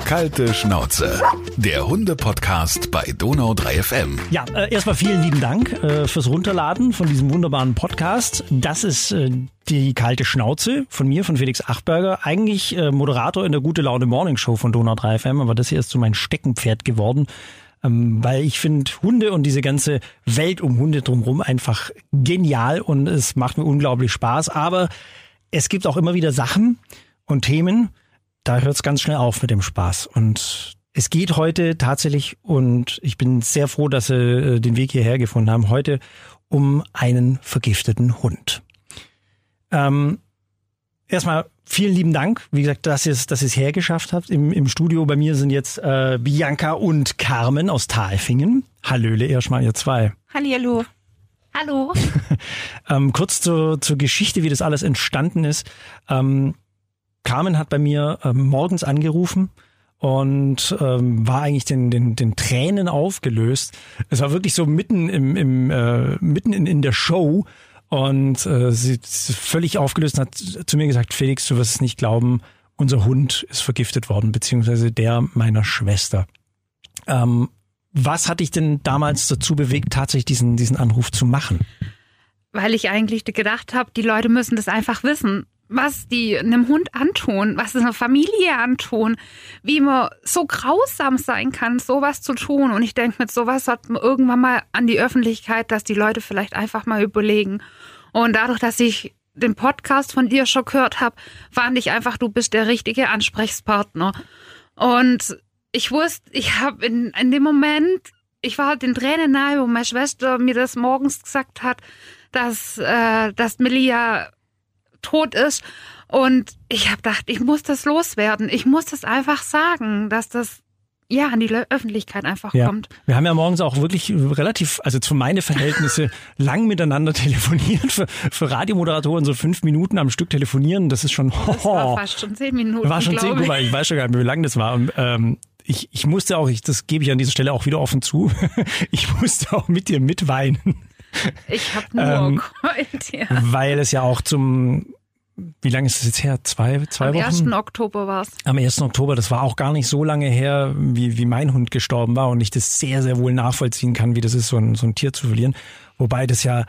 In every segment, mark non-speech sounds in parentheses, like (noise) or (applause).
Kalte Schnauze. Der Hunde-Podcast bei Donau 3 FM. Ja, äh, erstmal vielen lieben Dank äh, fürs Runterladen von diesem wunderbaren Podcast. Das ist äh, die kalte Schnauze von mir, von Felix Achberger. Eigentlich äh, Moderator in der Gute Laune Morning Show von Donau 3 FM, aber das hier ist so mein Steckenpferd geworden. Ähm, weil ich finde Hunde und diese ganze Welt um Hunde drumherum einfach genial und es macht mir unglaublich Spaß. Aber es gibt auch immer wieder Sachen und Themen, da hört es ganz schnell auf mit dem Spaß. Und es geht heute tatsächlich, und ich bin sehr froh, dass Sie äh, den Weg hierher gefunden haben, heute um einen vergifteten Hund. Ähm, erstmal vielen lieben Dank, wie gesagt, dass ihr es dass ihr's hergeschafft habt. Im, Im Studio bei mir sind jetzt äh, Bianca und Carmen aus Talfingen. Hallöle erstmal ihr zwei. Hallihallo. Hallo. (laughs) ähm, kurz zur, zur Geschichte, wie das alles entstanden ist. Ähm, Carmen hat bei mir ähm, morgens angerufen und ähm, war eigentlich den, den, den Tränen aufgelöst. Es war wirklich so mitten im, im äh, mitten in, in der Show und äh, sie ist völlig aufgelöst und hat zu mir gesagt, Felix, du wirst es nicht glauben, unser Hund ist vergiftet worden, beziehungsweise der meiner Schwester. Ähm, was hat dich denn damals dazu bewegt, tatsächlich diesen, diesen Anruf zu machen? Weil ich eigentlich gedacht habe, die Leute müssen das einfach wissen was die einem Hund antun, was es einer Familie antun, wie man so grausam sein kann, sowas zu tun. Und ich denke, mit sowas hat man irgendwann mal an die Öffentlichkeit, dass die Leute vielleicht einfach mal überlegen. Und dadurch, dass ich den Podcast von dir schon gehört habe, fand ich einfach, du bist der richtige Ansprechpartner. Und ich wusste, ich habe in, in dem Moment, ich war halt den Tränen nahe, wo meine Schwester mir das morgens gesagt hat, dass, äh, dass Melia tot ist. Und ich habe gedacht, ich muss das loswerden. Ich muss das einfach sagen, dass das ja an die Öffentlichkeit einfach ja. kommt. Wir haben ja morgens auch wirklich relativ, also zu meine Verhältnisse, (laughs) lang miteinander telefoniert. Für, für Radiomoderatoren so fünf Minuten am Stück telefonieren, das ist schon. Das war (laughs) fast schon zehn Minuten. War schon zehn, Minuten, ich weiß schon gar nicht, wie lang das war. Und, ähm, ich, ich musste auch, ich, das gebe ich an dieser Stelle auch wieder offen zu, (laughs) ich musste auch mit dir mitweinen. Ich habe (laughs) nur ähm, geheult, ja. Weil es ja auch zum wie lange ist es jetzt her? Zwei, zwei Am Wochen? Am 1. Oktober war es. Am 1. Oktober, das war auch gar nicht so lange her, wie, wie mein Hund gestorben war und ich das sehr, sehr wohl nachvollziehen kann, wie das ist, so ein, so ein Tier zu verlieren. Wobei das ja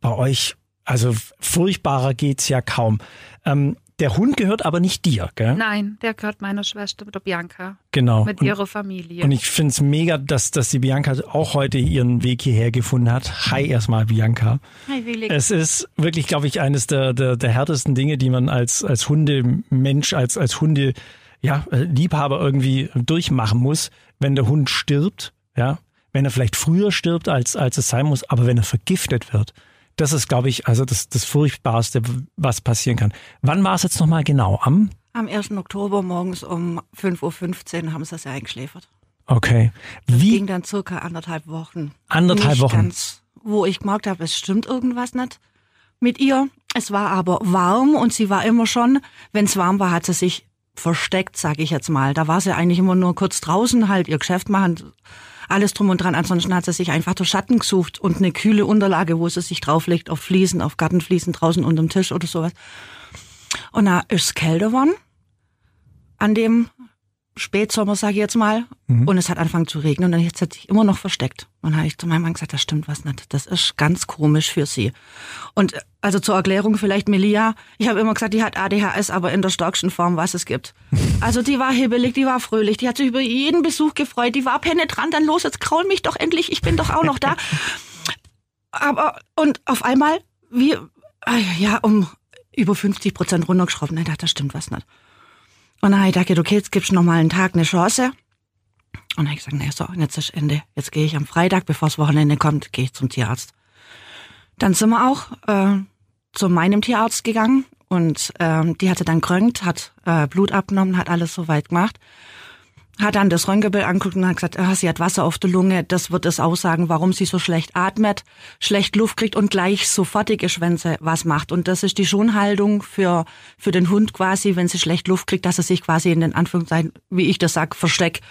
bei euch, also furchtbarer geht's ja kaum. Ähm, der Hund gehört aber nicht dir, gell? Nein, der gehört meiner Schwester, der Bianca. Genau. Mit und, ihrer Familie. Und ich finde es mega, dass, dass die Bianca auch heute ihren Weg hierher gefunden hat. Hi erstmal, Bianca. Hi, Felix. Es ist wirklich, glaube ich, eines der, der, der härtesten Dinge, die man als, als Hundemensch, als, als Hunde, ja, Liebhaber irgendwie durchmachen muss, wenn der Hund stirbt, ja. Wenn er vielleicht früher stirbt, als, als es sein muss, aber wenn er vergiftet wird das ist, glaube ich, also das, das Furchtbarste, was passieren kann. Wann war es jetzt nochmal genau? Am? Am 1. Oktober morgens um 5.15 Uhr haben sie sie eingeschläfert. Okay. Wie? Das ging dann circa anderthalb Wochen. Anderthalb nicht Wochen? Ganz, wo ich gemerkt habe, es stimmt irgendwas nicht mit ihr. Es war aber warm und sie war immer schon, wenn es warm war, hat sie sich versteckt, sage ich jetzt mal. Da war sie eigentlich immer nur kurz draußen, halt ihr Geschäft machen alles drum und dran. Ansonsten hat sie sich einfach durch Schatten gesucht und eine kühle Unterlage, wo sie sich drauflegt, auf Fliesen, auf Gartenfliesen draußen unterm Tisch oder sowas. Und da ist es kälter geworden. An dem Spätsommer, sage ich jetzt mal. Mhm. Und es hat angefangen zu regnen und jetzt hat sich immer noch versteckt. Und habe ich zu meinem Mann gesagt, das stimmt was nicht. Das ist ganz komisch für sie. Und also zur Erklärung vielleicht Melia, ich habe immer gesagt, die hat ADHS, aber in der stärksten Form, was es gibt. (laughs) Also die war hibbelig, die war fröhlich, die hat sich über jeden Besuch gefreut, die war penetrant, dann los, jetzt kraul mich doch endlich, ich bin doch auch noch da. (laughs) Aber, und auf einmal, wie, ah ja, um über 50 Prozent runtergeschraubt. Nein, das stimmt was nicht. Und dann habe ich gedacht, okay, jetzt gibst du noch mal einen Tag eine Chance. Und dann habe ich gesagt, nee, so, jetzt ist Ende. Jetzt gehe ich am Freitag, bevor das Wochenende kommt, gehe ich zum Tierarzt. Dann sind wir auch äh, zu meinem Tierarzt gegangen und ähm, die hatte dann krönkt, hat äh, Blut abgenommen, hat alles soweit gemacht hat dann das Röntgenbild angeguckt und hat gesagt, ah, sie hat Wasser auf der Lunge, das wird es aussagen, warum sie so schlecht atmet, schlecht Luft kriegt und gleich sofortige Schwänze was macht. Und das ist die Schonhaltung für, für den Hund quasi, wenn sie schlecht Luft kriegt, dass er sich quasi in den Anführungszeichen, wie ich das sag, versteckt.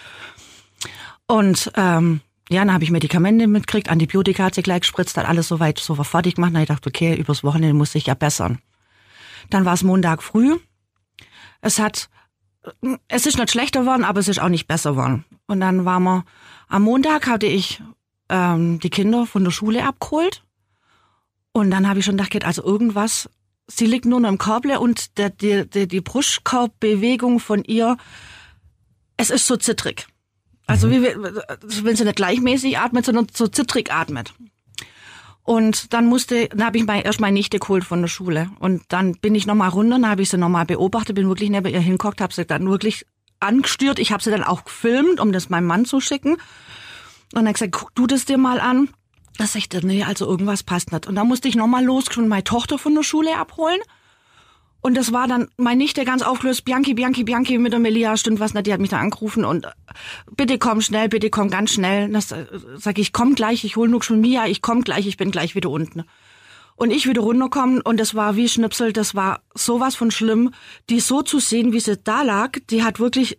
Und ähm, ja, dann habe ich Medikamente mitgekriegt, Antibiotika hat sie gleich gespritzt, hat alles soweit so fertig gemacht. Dann ich gedacht, okay, übers Wochenende muss ich ja bessern. Dann war es Montag früh. Es hat es ist nicht schlechter geworden, aber es ist auch nicht besser geworden. Und dann waren wir, am Montag hatte ich ähm, die Kinder von der Schule abgeholt. Und dann habe ich schon gedacht, also irgendwas, sie liegt nur noch im Korble und der, die, die, die Brustkorbbewegung von ihr, es ist so zittrig. Also mhm. wie wenn sie nicht gleichmäßig atmet, sondern so zittrig atmet. Und dann musste, dann habe ich mal erst meine Nichte geholt von der Schule. Und dann bin ich nochmal runter, dann habe ich sie nochmal beobachtet, bin wirklich neben ihr hingeguckt, habe sie dann wirklich angestört. Ich habe sie dann auch gefilmt, um das meinem Mann zu schicken. Und dann gesagt, guck du das dir mal an. Da sagte, nee, also irgendwas passt nicht. Und dann musste ich nochmal los und meine Tochter von der Schule abholen. Und das war dann meine Nichte ganz aufgelöst, Bianchi, Bianchi, Bianchi mit der Melia, stimmt was nicht, die hat mich da angerufen und äh, bitte komm schnell, bitte komm ganz schnell. Das äh, sag ich, komm gleich, ich hol nur schon Mia, ich komm gleich, ich bin gleich wieder unten. Und ich wieder runterkommen und das war wie Schnipsel, das war sowas von schlimm, die so zu sehen, wie sie da lag, die hat wirklich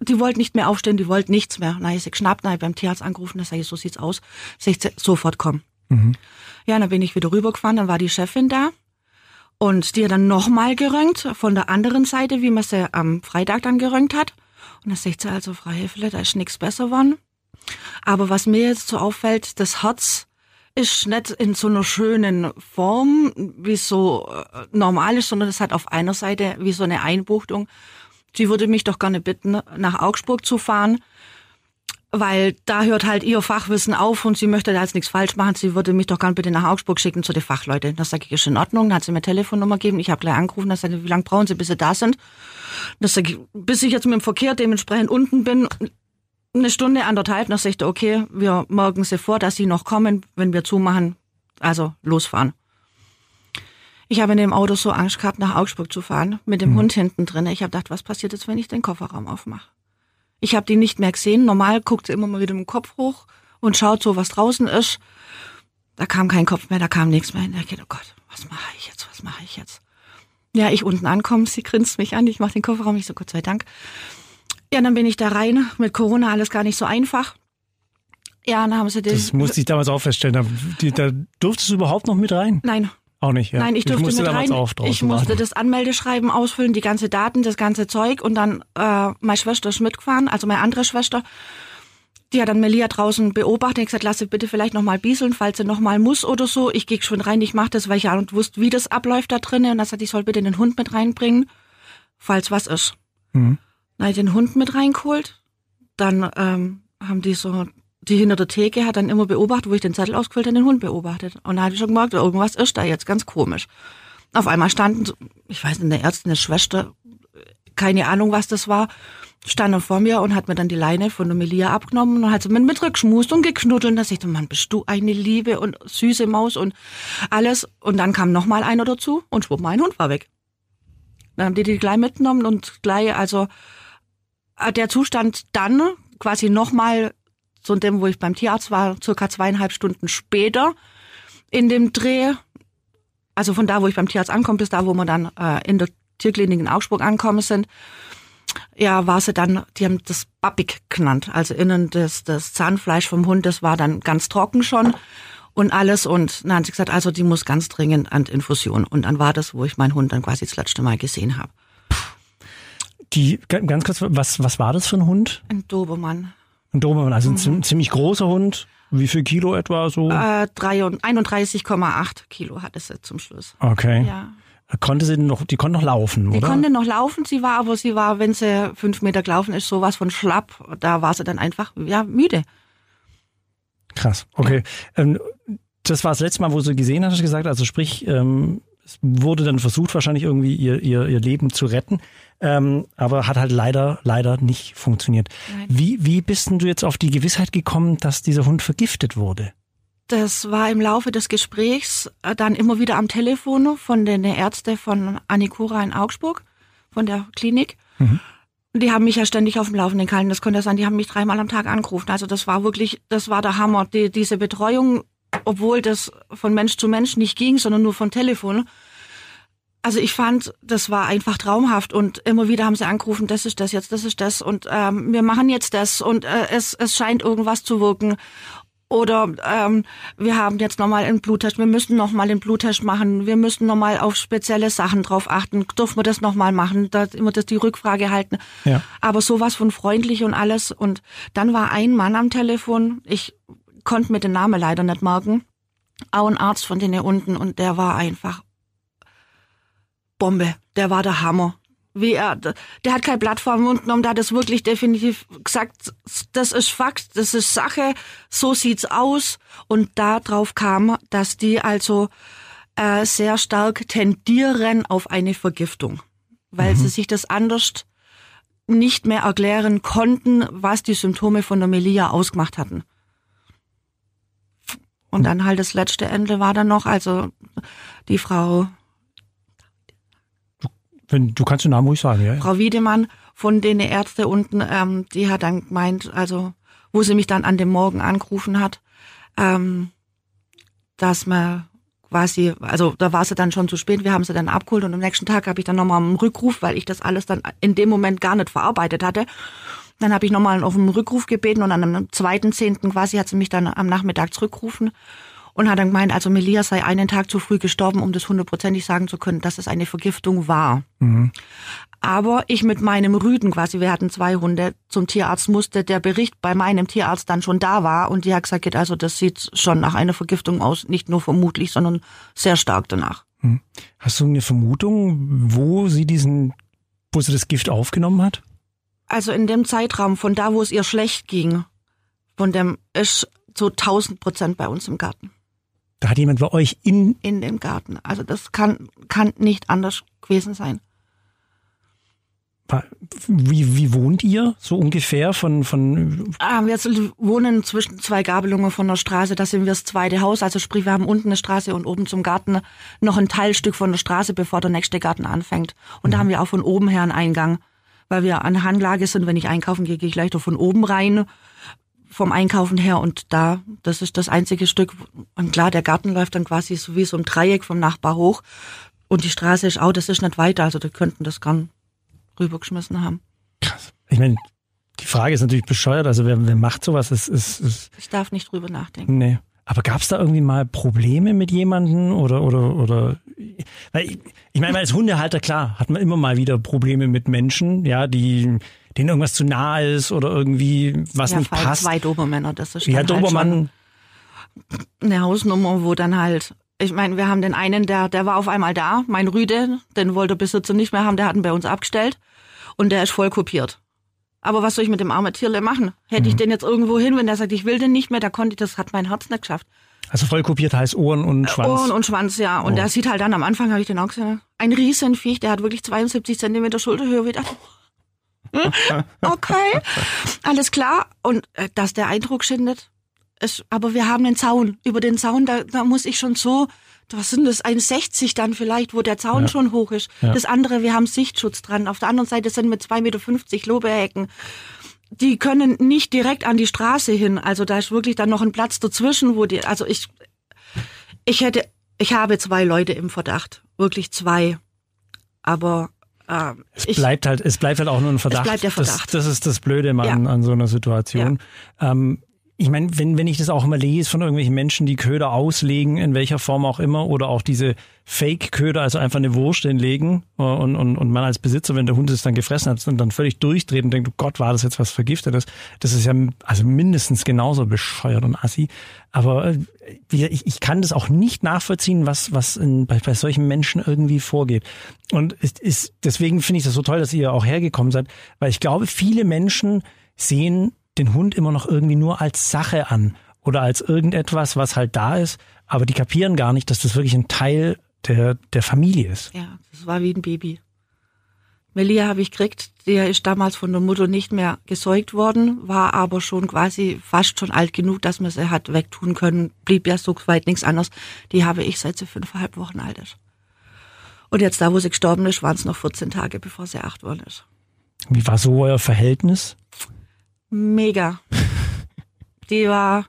die wollte nicht mehr aufstehen, die wollte nichts mehr. Na, ich sie geschnappt, na, ich beim Tierarzt angerufen, da sag ich, so sieht's aus. Sag ich, sofort kommen. Mhm. Ja, dann bin ich wieder rübergefahren, dann war die Chefin da. Und die hat dann nochmal gerönt, von der anderen Seite, wie man sie am Freitag dann gerönt hat. Und dann sagt sie also, Frau Hefele, da ist nichts besser geworden. Aber was mir jetzt so auffällt, das Herz ist nicht in so einer schönen Form, wie so äh, normal ist, sondern es hat auf einer Seite wie so eine Einbuchtung. Sie würde mich doch gerne bitten, nach Augsburg zu fahren, weil da hört halt ihr Fachwissen auf und sie möchte da jetzt nichts falsch machen. Sie würde mich doch gerne bitte nach Augsburg schicken zu den Fachleuten. Das sage ich, ist in Ordnung. Dann hat sie mir Telefonnummer gegeben. Ich habe gleich angerufen. Das sagte, wie lange brauchen Sie, bis Sie da sind? Das sage ich, bis ich jetzt mit dem Verkehr dementsprechend unten bin, eine Stunde, anderthalb. Dann sagte, okay, wir morgen Sie vor, dass Sie noch kommen, wenn wir zumachen. Also losfahren. Ich habe in dem Auto so Angst gehabt, nach Augsburg zu fahren, mit dem mhm. Hund hinten drin. Ich habe gedacht, was passiert jetzt, wenn ich den Kofferraum aufmache? Ich habe die nicht mehr gesehen. Normal guckt sie immer mal wieder mit dem Kopf hoch und schaut so, was draußen ist. Da kam kein Kopf mehr, da kam nichts mehr. Ich dachte, oh Gott, was mache ich jetzt, was mache ich jetzt? Ja, ich unten ankomme, sie grinst mich an, ich mache den Kofferraum, ich so, Gott sei Dank. Ja, dann bin ich da rein. Mit Corona alles gar nicht so einfach. Ja, dann haben sie den. Das musste ich damals auch feststellen. Da, da durftest du überhaupt noch mit rein? Nein, auch nicht, ja. Nein, ich durfte ich musste mit rein. ich musste das Anmeldeschreiben ausfüllen, die ganze Daten, das ganze Zeug und dann äh, meine Schwester ist mitgefahren, also meine andere Schwester. Die hat dann Melia draußen beobachtet und gesagt, lass sie bitte vielleicht nochmal bieseln, falls sie nochmal muss oder so. Ich gehe schon rein, ich mache das, weil ich ja und wusste, wie das abläuft da drinnen. Und dann sagt, ich soll bitte den Hund mit reinbringen, falls was ist. Mhm. Dann habe ich den Hund mit reingeholt. Dann ähm, haben die so die hinter der Theke hat dann immer beobachtet, wo ich den Zettel ausgefüllt habe, den Hund beobachtet. Und da habe ich schon gemerkt, irgendwas ist da jetzt ganz komisch. Auf einmal standen, ich weiß nicht, eine Ärztin, eine Schwester, keine Ahnung, was das war, stand vor mir und hat mir dann die Leine von der Melia abgenommen und hat sie mit, mit geschmust und geknuddelt. Und da sagte man, bist du eine liebe und süße Maus und alles. Und dann kam noch mal einer dazu und schwupp, mein Hund war weg. Dann haben die die gleich mitgenommen und gleich, also äh, der Zustand dann quasi noch mal zu dem, wo ich beim Tierarzt war, circa zweieinhalb Stunden später in dem Dreh. Also von da, wo ich beim Tierarzt ankomme, bis da, wo wir dann äh, in der Tierklinik in Augsburg angekommen sind. Ja, war sie dann, die haben das Bappig genannt. Also innen das, das Zahnfleisch vom Hund, das war dann ganz trocken schon und alles. Und dann haben sie gesagt, also die muss ganz dringend an Infusion. Und dann war das, wo ich meinen Hund dann quasi das letzte Mal gesehen habe. Die, ganz kurz, was, was war das für ein Hund? Ein Dobermann. Ein Dobermann, also ein mhm. ziemlich großer Hund. Wie viel Kilo etwa so? Äh, 31,8 Kilo hatte sie zum Schluss. Okay. Ja. Konnte sie noch, die konnte noch laufen, die oder? Die konnte noch laufen, sie war, aber sie war, wenn sie fünf Meter gelaufen ist, sowas von schlapp. Da war sie dann einfach, ja, müde. Krass, okay. Ja. Ähm, das war das letzte Mal, wo sie gesehen hat, hast du gesagt, also sprich, ähm, es wurde dann versucht, wahrscheinlich irgendwie ihr, ihr, ihr Leben zu retten, ähm, aber hat halt leider, leider nicht funktioniert. Wie, wie bist denn du jetzt auf die Gewissheit gekommen, dass dieser Hund vergiftet wurde? Das war im Laufe des Gesprächs äh, dann immer wieder am Telefon von den Ärzten von Anikura in Augsburg, von der Klinik. Mhm. Die haben mich ja ständig auf dem Laufenden gehalten. Das konnte sein, die haben mich dreimal am Tag angerufen. Also das war wirklich, das war der Hammer. Die, diese Betreuung obwohl das von Mensch zu Mensch nicht ging, sondern nur von Telefon. Also ich fand, das war einfach traumhaft und immer wieder haben sie angerufen, das ist das jetzt, das ist das und ähm, wir machen jetzt das und äh, es, es scheint irgendwas zu wirken. Oder ähm, wir haben jetzt nochmal einen Bluttest, wir müssen nochmal den Bluttest machen, wir müssen nochmal auf spezielle Sachen drauf achten, dürfen wir das nochmal machen, da immer das die Rückfrage halten. Ja. Aber sowas von freundlich und alles. Und dann war ein Mann am Telefon, ich konnte mir den Namen leider nicht merken, auch ein Arzt von denen unten und der war einfach Bombe, der war der Hammer wie er, der hat kein Blatt vor den Mund genommen, der hat das wirklich definitiv gesagt, das ist Fakt, das ist Sache, so sieht's aus. Und darauf kam, dass die also äh, sehr stark tendieren auf eine Vergiftung, weil mhm. sie sich das anders nicht mehr erklären konnten, was die Symptome von der Melia ausgemacht hatten. Und dann halt das letzte Ende war dann noch, also die Frau wenn, du kannst den Namen ruhig sagen, ja. Frau Wiedemann von den Ärzte unten, ähm, die hat dann gemeint, also wo sie mich dann an dem Morgen angerufen hat, ähm, dass man quasi, also da war sie dann schon zu spät, wir haben sie dann abgeholt und am nächsten Tag habe ich dann nochmal einen Rückruf, weil ich das alles dann in dem Moment gar nicht verarbeitet hatte. Dann habe ich nochmal auf einen Rückruf gebeten und an einem zweiten Zehnten quasi hat sie mich dann am Nachmittag zurückgerufen und hat dann gemeint, also Melia sei einen Tag zu früh gestorben, um das hundertprozentig sagen zu können, dass es eine Vergiftung war. Mhm. Aber ich mit meinem Rüden quasi, wir hatten zwei Hunde, zum Tierarzt musste, der Bericht bei meinem Tierarzt dann schon da war und die hat gesagt, also das sieht schon nach einer Vergiftung aus, nicht nur vermutlich, sondern sehr stark danach. Mhm. Hast du eine Vermutung, wo sie diesen, wo sie das Gift aufgenommen hat? Also in dem Zeitraum von da, wo es ihr schlecht ging, von dem ist so 1000 Prozent bei uns im Garten. Da hat jemand bei euch in in dem Garten. Also das kann kann nicht anders gewesen sein. Wie, wie wohnt ihr so ungefähr von von? Ah, wir wohnen zwischen zwei Gabelungen von der Straße. Das sind wir das zweite Haus. Also sprich, wir haben unten eine Straße und oben zum Garten noch ein Teilstück von der Straße, bevor der nächste Garten anfängt. Und mhm. da haben wir auch von oben her einen Eingang, weil wir an Hanglage sind. Wenn ich einkaufen gehe, gehe ich leichter von oben rein vom Einkaufen her und da, das ist das einzige Stück. Und klar, der Garten läuft dann quasi so wie so ein Dreieck vom Nachbar hoch und die Straße ist auch, das ist nicht weiter, also die könnten das gern rübergeschmissen haben. Krass. Ich meine, die Frage ist natürlich bescheuert, also wer, wer macht sowas? Ist, ist, ist ich darf nicht drüber nachdenken. Nee. Aber gab es da irgendwie mal Probleme mit jemandem oder oder oder? Weil ich, ich meine, als Hundehalter klar hat man immer mal wieder Probleme mit Menschen, ja, die denen irgendwas zu nah ist oder irgendwie was ja, nicht passt. Zwei Dobermänner, das ist ja, halt Dobermann. eine Hausnummer, wo dann halt ich meine, wir haben den einen, der, der war auf einmal da, mein Rüde, den wollte der Besitzer nicht mehr haben, der hat ihn bei uns abgestellt und der ist voll kopiert. Aber was soll ich mit dem armen Tierle machen? Hätte mhm. ich den jetzt irgendwo hin, wenn der sagt, ich will den nicht mehr, da konnte ich, das hat mein Herz nicht geschafft. Also voll kopiert heißt Ohren und äh, Schwanz. Ohren und Schwanz, ja. Und oh. der sieht halt dann am Anfang, habe ich den auch gesehen, ein Riesenviech, der hat wirklich 72 Zentimeter Schulterhöhe. Ich dachte, okay, alles klar. Und äh, dass der Eindruck schindet, ist, aber wir haben einen Zaun. Über den Zaun, da, da muss ich schon so, was sind das, 1,60 dann vielleicht, wo der Zaun ja. schon hoch ist. Ja. Das andere, wir haben Sichtschutz dran. Auf der anderen Seite sind mit 2,50 Meter Lobehecken. Die können nicht direkt an die Straße hin. Also da ist wirklich dann noch ein Platz dazwischen, wo die, also ich, ich hätte, ich habe zwei Leute im Verdacht. Wirklich zwei. Aber ähm, es bleibt halt, es bleibt halt auch nur ein Verdacht. Es bleibt der Verdacht. Das, das ist das Blöde ja. an, an so einer Situation. Ähm, ich meine, wenn, wenn ich das auch immer lese von irgendwelchen Menschen, die Köder auslegen, in welcher Form auch immer, oder auch diese Fake-Köder, also einfach eine Wurst hinlegen äh, und, und, und man als Besitzer, wenn der Hund es dann gefressen hat, dann völlig durchdreht und denkt, oh Gott, war das jetzt was Vergiftetes? Das ist ja also mindestens genauso bescheuert und assi. Aber äh, ich, ich kann das auch nicht nachvollziehen, was, was in, bei, bei solchen Menschen irgendwie vorgeht. Und es ist, deswegen finde ich das so toll, dass ihr auch hergekommen seid, weil ich glaube, viele Menschen sehen den Hund immer noch irgendwie nur als Sache an oder als irgendetwas, was halt da ist, aber die kapieren gar nicht, dass das wirklich ein Teil der, der Familie ist. Ja, das war wie ein Baby. Melia habe ich gekriegt, der ist damals von der Mutter nicht mehr gesäugt worden, war aber schon quasi fast schon alt genug, dass man sie hat wegtun können, blieb ja so weit nichts anderes. Die habe ich seit sie fünfeinhalb Wochen alt ist. Und jetzt da, wo sie gestorben ist, waren es noch 14 Tage, bevor sie acht worden ist. Wie war so euer Verhältnis? Mega. (laughs) Die war,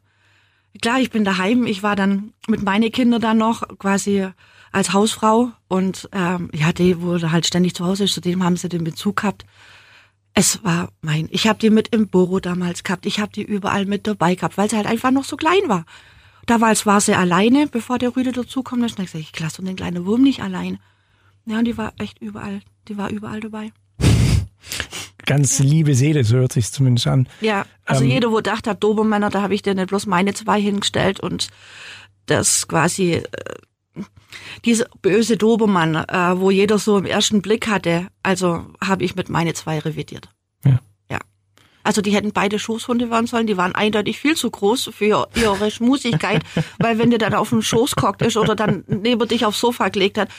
klar, ich bin daheim. Ich war dann mit meinen Kindern dann noch quasi als Hausfrau und ähm, ja, die wurde halt ständig zu Hause zudem haben sie den Bezug gehabt. Es war mein, ich habe die mit im Büro damals gehabt, ich habe die überall mit dabei gehabt, weil sie halt einfach noch so klein war. Damals war sie alleine, bevor der Rüde dazukommt. Dann habe ich gesagt, ich lasse den kleinen Wurm nicht allein. Ja, und die war echt überall, die war überall dabei. Ganz liebe Seele, so hört sich zumindest an. Ja, also Ähm, jeder, wo gedacht hat, Dobermänner, da habe ich dir nicht bloß meine zwei hingestellt und das quasi äh, diese böse Dobermann, äh, wo jeder so im ersten Blick hatte, also habe ich mit meine zwei revidiert. Ja. Ja. Also die hätten beide Schoßhunde werden sollen, die waren eindeutig viel zu groß für ihre Schmusigkeit, (laughs) weil wenn der dann auf dem Schoß gehockt ist oder dann neben dich aufs Sofa gelegt hat,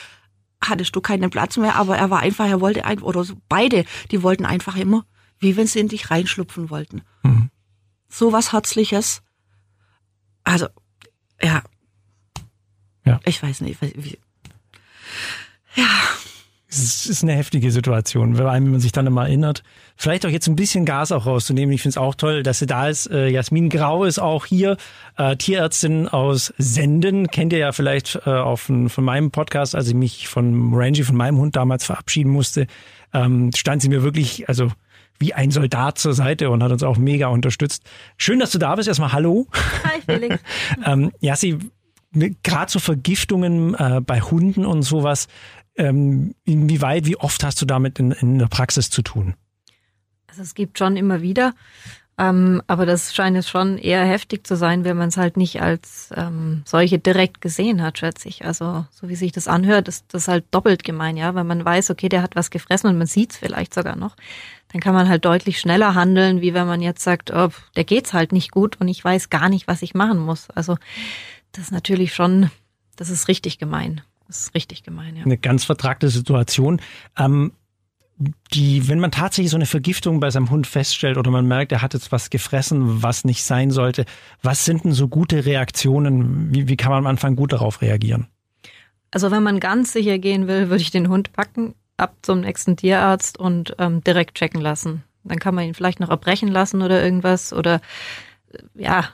hattest du keinen Platz mehr, aber er war einfach, er wollte einfach, oder so, beide, die wollten einfach immer, wie wenn sie in dich reinschlupfen wollten. Mhm. So was Herzliches. Also, ja. Ja. Ich weiß nicht, wie, Es ist eine heftige Situation, vor allem, wenn man sich dann immer erinnert. Vielleicht auch jetzt ein bisschen Gas auch rauszunehmen. Ich finde es auch toll, dass sie da ist. Äh, Jasmin Grau ist auch hier, äh, Tierärztin aus Senden. Kennt ihr ja vielleicht äh, auch von, meinem Podcast, als ich mich von Rangy, von meinem Hund damals verabschieden musste, ähm, stand sie mir wirklich, also wie ein Soldat zur Seite und hat uns auch mega unterstützt. Schön, dass du da bist. Erstmal Hallo. Hi Felix. (laughs) Ähm, ja, sie gerade so Vergiftungen äh, bei Hunden und sowas. Ähm, inwieweit, wie oft hast du damit in, in der Praxis zu tun? Also es gibt schon immer wieder, ähm, aber das scheint es schon eher heftig zu sein, wenn man es halt nicht als ähm, solche direkt gesehen hat, schätze ich. Also so wie sich das anhört, ist das halt doppelt gemein, ja, wenn man weiß, okay, der hat was gefressen und man sieht es vielleicht sogar noch, dann kann man halt deutlich schneller handeln, wie wenn man jetzt sagt, oh, der geht's halt nicht gut und ich weiß gar nicht, was ich machen muss. Also das ist natürlich schon, das ist richtig gemein. Das ist richtig gemein, ja. Eine ganz vertragte Situation. Ähm, die, wenn man tatsächlich so eine Vergiftung bei seinem Hund feststellt oder man merkt, er hat jetzt was gefressen, was nicht sein sollte, was sind denn so gute Reaktionen? Wie, wie kann man am Anfang gut darauf reagieren? Also wenn man ganz sicher gehen will, würde ich den Hund packen, ab zum nächsten Tierarzt und ähm, direkt checken lassen. Dann kann man ihn vielleicht noch erbrechen lassen oder irgendwas oder äh, ja,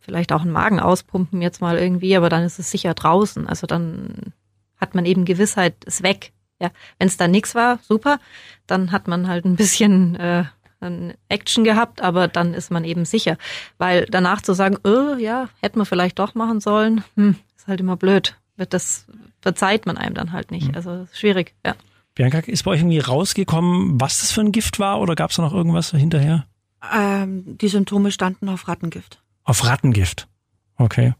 vielleicht auch einen Magen auspumpen jetzt mal irgendwie, aber dann ist es sicher draußen. Also dann hat man eben Gewissheit, ist weg. Ja, wenn es da nichts war, super, dann hat man halt ein bisschen äh, Action gehabt, aber dann ist man eben sicher. Weil danach zu sagen, oh, ja, hätten wir vielleicht doch machen sollen, hm, ist halt immer blöd. Wird Das verzeiht man einem dann halt nicht. Also ist schwierig, ja. Bianca, ist bei euch irgendwie rausgekommen, was das für ein Gift war oder gab es da noch irgendwas hinterher? ähm, die Symptome standen auf Rattengift. Auf Rattengift. Okay.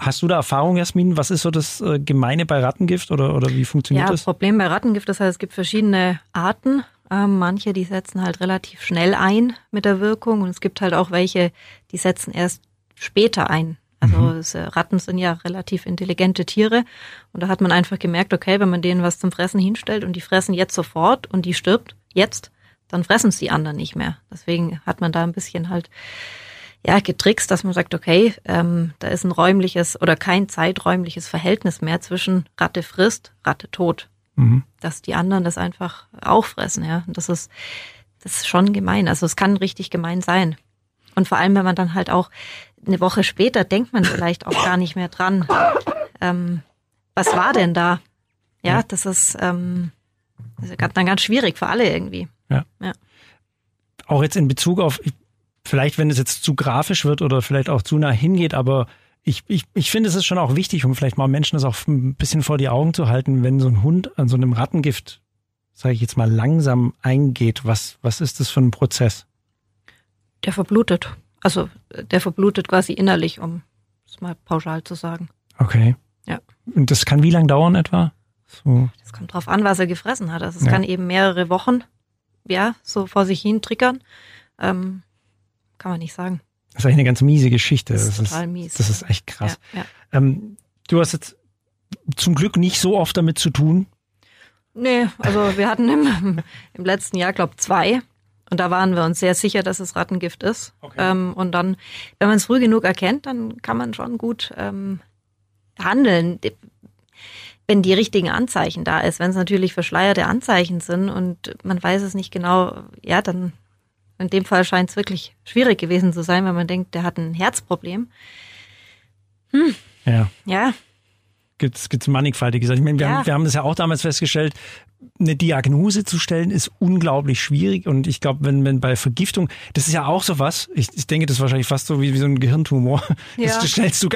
Hast du da Erfahrung, Jasmin? Was ist so das äh, Gemeine bei Rattengift oder, oder wie funktioniert Ja, das? Problem bei Rattengift ist halt, es gibt verschiedene Arten. Ähm, manche, die setzen halt relativ schnell ein mit der Wirkung und es gibt halt auch welche, die setzen erst später ein. Also es, äh, Ratten sind ja relativ intelligente Tiere und da hat man einfach gemerkt, okay, wenn man denen was zum Fressen hinstellt und die fressen jetzt sofort und die stirbt jetzt, dann fressen es die anderen nicht mehr. Deswegen hat man da ein bisschen halt ja, getrickst, dass man sagt, okay, ähm, da ist ein räumliches oder kein zeiträumliches Verhältnis mehr zwischen Ratte frisst, Ratte tot. Mhm. Dass die anderen das einfach auch fressen, ja. Und das ist, das ist schon gemein. Also es kann richtig gemein sein. Und vor allem, wenn man dann halt auch eine Woche später denkt man vielleicht auch gar nicht mehr dran. Ähm, was war denn da? Ja, das ist, ähm, das ist dann ganz schwierig für alle irgendwie. Auch jetzt in Bezug auf, vielleicht wenn es jetzt zu grafisch wird oder vielleicht auch zu nah hingeht, aber ich, ich, ich finde, es ist schon auch wichtig, um vielleicht mal Menschen das auch ein bisschen vor die Augen zu halten, wenn so ein Hund an so einem Rattengift, sage ich jetzt mal, langsam eingeht. Was, was ist das für ein Prozess? Der verblutet. Also der verblutet quasi innerlich, um es mal pauschal zu sagen. Okay. Ja. Und das kann wie lang dauern etwa? So. Das kommt drauf an, was er gefressen hat. Also es Ja. kann eben mehrere Wochen, ja, so vor sich hin triggern. Ähm, kann man nicht sagen. Das ist eigentlich eine ganz miese Geschichte. Das ist total mies. Das ist echt krass. Ja, ja. Ähm, du hast jetzt zum Glück nicht so oft damit zu tun. Nee, also wir hatten im, (laughs) im letzten Jahr, glaube zwei. Und da waren wir uns sehr sicher, dass es Rattengift ist. Okay. Ähm, und dann, wenn man es früh genug erkennt, dann kann man schon gut ähm, handeln, wenn die richtigen Anzeichen da ist. Wenn es natürlich verschleierte Anzeichen sind und man weiß es nicht genau, ja, dann in dem Fall scheint es wirklich schwierig gewesen zu sein, wenn man denkt, der hat ein Herzproblem. Ja. Ja, gibt's gibt's mannigfaltige Sachen. Ich meine, wir, Ja. haben, wir haben das ja auch damals festgestellt, eine Diagnose zu stellen ist unglaublich schwierig und ich glaube, wenn, wenn bei Vergiftung, das ist ja auch so was, ich, ich denke, das ist wahrscheinlich fast so wie, wie so ein Gehirntumor. Das, Ja. das stellst du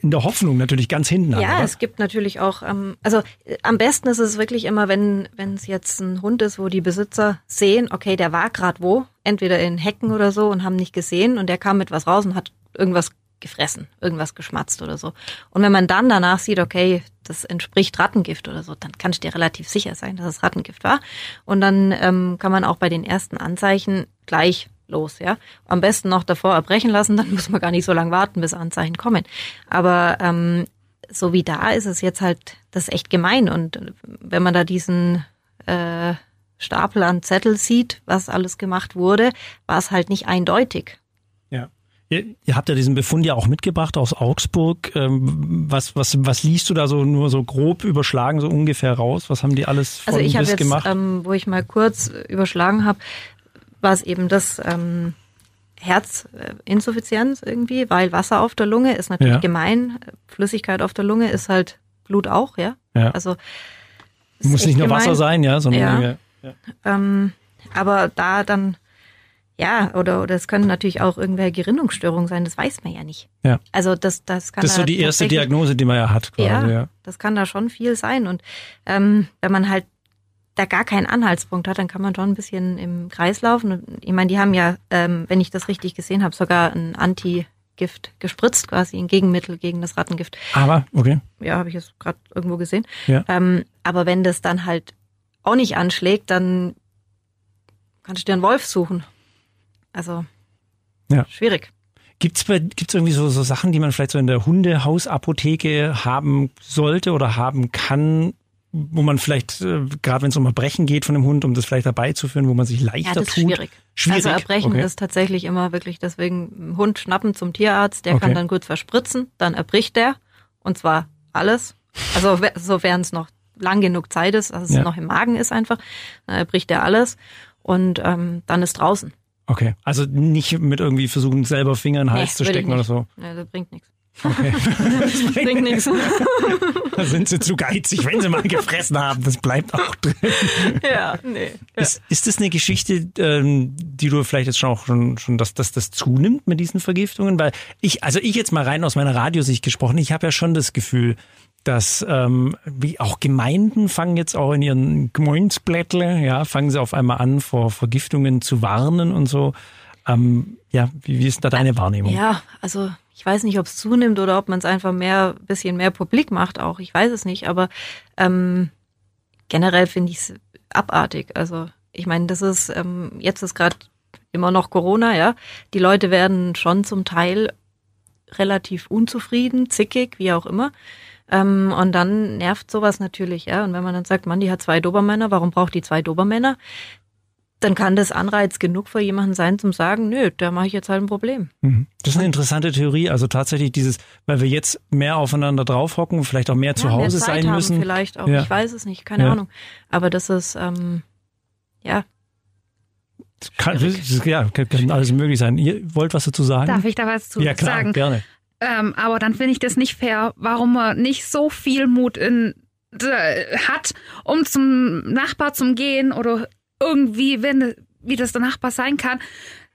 in der Hoffnung natürlich ganz hinten an. Ja, es gibt natürlich auch, ähm, also äh, am besten ist es wirklich immer, wenn wenn es jetzt ein Hund ist, wo die Besitzer sehen, okay, der war gerade wo, entweder in Hecken oder so und haben nicht gesehen und der kam mit was raus und hat irgendwas gefressen, irgendwas geschmatzt oder so. Und wenn man dann danach sieht, okay, das entspricht Rattengift oder so, dann kannst du dir relativ sicher sein, dass es Rattengift war. Und dann ähm, kann man auch bei den ersten Anzeichen gleich los, ja. Am besten noch davor erbrechen lassen, (laughs) dann muss man gar nicht so lange warten, bis Anzeichen kommen. Aber ähm, so wie da ist es jetzt halt, das ist echt gemein. Und wenn man da diesen äh, Stapel an Zettel sieht, was alles gemacht wurde, war es halt nicht eindeutig. Ihr, ihr habt ja diesen Befund ja auch mitgebracht aus Augsburg. Ähm, was, was, was liest du da so nur so grob überschlagen, so ungefähr raus? Was haben die alles von Also ich habe bis jetzt, gemacht? ähm, wo ich mal kurz äh, überschlagen habe, war es eben das ähm, Herzinsuffizienz irgendwie, weil Wasser auf der Lunge ist natürlich Ja. gemein. Flüssigkeit auf der Lunge ist halt Blut auch, ja. Ja. Also Muss nicht nur gemein. Wasser sein, ja, sondern Ja. ja. Ähm, aber da dann, ja, oder, oder es können natürlich auch irgendwelche Gerinnungsstörungen sein, das weiß man ja nicht. Ja. Also das, das kann Das ist da so die erste Diagnose, die man ja hat, quasi. Ja, Ja. das kann da schon viel sein. Und ähm, wenn man halt da gar keinen Anhaltspunkt hat, dann kann man schon ein bisschen im Kreis laufen. Und ich meine, die haben ja, ähm, wenn ich das richtig gesehen habe, sogar ein Antigift gespritzt, quasi ein Gegenmittel gegen das Rattengift. Aber, okay. Ja, habe ich jetzt gerade irgendwo gesehen. Ja. Ähm, aber wenn das dann halt auch nicht anschlägt, dann kannst du dir einen Wolf suchen. Also Ja. schwierig. Gibt's bei, gibt's irgendwie so, so Sachen, die man vielleicht so in der Hundehausapotheke haben sollte oder haben kann, wo man vielleicht, äh, gerade wenn es um Erbrechen geht von dem Hund, um das vielleicht herbeizuführen, wo man sich leichter Ja, das ist tut? schwierig. Schwierig. Also Erbrechen okay. ist tatsächlich immer wirklich deswegen Hund schnappen zum Tierarzt, der Okay. kann dann gut verspritzen, dann erbricht der und zwar alles. Also sofern es noch lang genug Zeit ist, dass es Ja. noch im Magen ist einfach, dann erbricht er alles und ähm, dann ist draußen. Okay, also nicht mit irgendwie versuchen, selber Finger in den Hals Nee, zu stecken oder so. Ja, das bringt nichts. Okay. (laughs) (laughs) Bringt nichts. da sind sie zu geizig, wenn sie mal gefressen haben. Das bleibt auch drin. ja, nee. Ist, ist das eine Geschichte, ähm, die du vielleicht jetzt schon auch schon, schon dass, dass das zunimmt mit diesen Vergiftungen? Weil ich, also ich jetzt mal rein aus meiner Radiosicht gesprochen, ich habe ja schon das Gefühl, dass ähm, wie auch Gemeinden fangen jetzt auch in ihren Gemeinsblättle, ja, fangen sie auf einmal an, vor Vergiftungen zu warnen und so. Ähm, ja, wie, wie ist da deine Wahrnehmung? Ja, also ich weiß nicht, ob es zunimmt oder ob man es einfach mehr, bisschen mehr publik macht auch. Ich weiß es nicht, aber ähm, generell finde ich es abartig. Also ich meine, das ist, ähm, jetzt ist gerade immer noch Corona, ja. Die Leute werden schon zum Teil relativ unzufrieden, zickig, wie auch immer. Ähm, und dann nervt sowas natürlich, ja. Und wenn man dann sagt, Mann, die hat zwei Dobermänner, warum braucht die zwei Dobermänner? Dann kann das Anreiz genug für jemanden sein, zum sagen, nö, da mache ich jetzt halt ein Problem. Mhm. Das ist eine interessante Theorie. Also tatsächlich dieses, weil wir jetzt mehr aufeinander draufhocken, vielleicht auch mehr zu Ja, mehr Hause Zeit sein haben müssen. Vielleicht auch. Ja. Ich weiß es nicht, keine Ja. Ahnung. Aber das ist, ähm, ja, Kann, das- ja, kann, kann alles möglich sein. Ihr wollt was dazu sagen? Darf ich da was zu ja, klar, sagen? gerne. Ähm, aber dann finde ich das nicht fair, warum man nicht so viel Mut in, hat, um zum Nachbar zum gehen oder irgendwie, wenn wie das der Nachbar sein kann,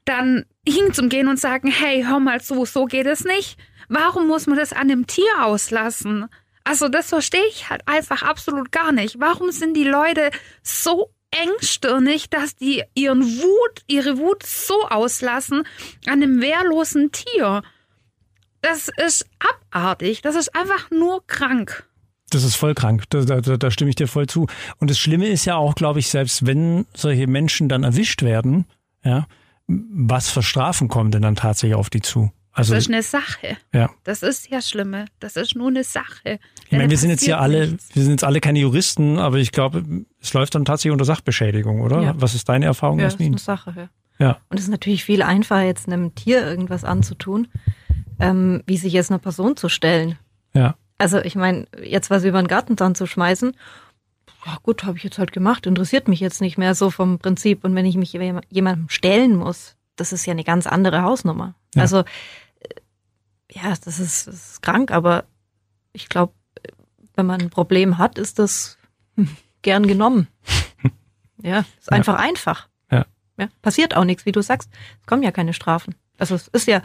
dann hin zum gehen und sagen, hey, hör mal zu, so geht es nicht. Warum muss man das an dem Tier auslassen? Also das verstehe ich halt einfach absolut gar nicht. Warum sind die Leute so engstirnig, dass die ihren Wut, ihre Wut so auslassen an einem wehrlosen Tier? Das ist abartig. Das ist einfach nur krank. Das ist voll krank. Da, da, da stimme ich dir voll zu. Und das Schlimme ist ja auch, glaube ich, selbst wenn solche Menschen dann erwischt werden, ja, was für Strafen kommen denn dann tatsächlich auf die zu? Also, Das ist eine Sache. ja. Das ist ja Schlimme. Das ist nur eine Sache. Ich meine, wir sind jetzt ja alle, nichts. wir sind jetzt alle keine Juristen, aber ich glaube, es läuft dann tatsächlich unter Sachbeschädigung, oder? Ja. Was ist deine Erfahrung, ja das ist Jasmin? eine Sache. Ja. Ja. Und es ist natürlich viel einfacher, jetzt einem Tier irgendwas anzutun, ähm, wie sich jetzt einer Person zu stellen. Ja. Also ich meine, jetzt was über den Gartenzaun zu schmeißen, ja gut, habe ich jetzt halt gemacht, interessiert mich jetzt nicht mehr so vom Prinzip. Und wenn ich mich jem- jemandem stellen muss, das ist ja eine ganz andere Hausnummer. Ja. Also äh, ja, das ist, das ist krank, aber ich glaube, wenn man ein Problem hat, ist das (laughs) gern genommen. (laughs) Ja, ist einfach einfach. Ja. ja. Passiert auch nichts, wie du sagst. Es kommen ja keine Strafen. Also es ist ja,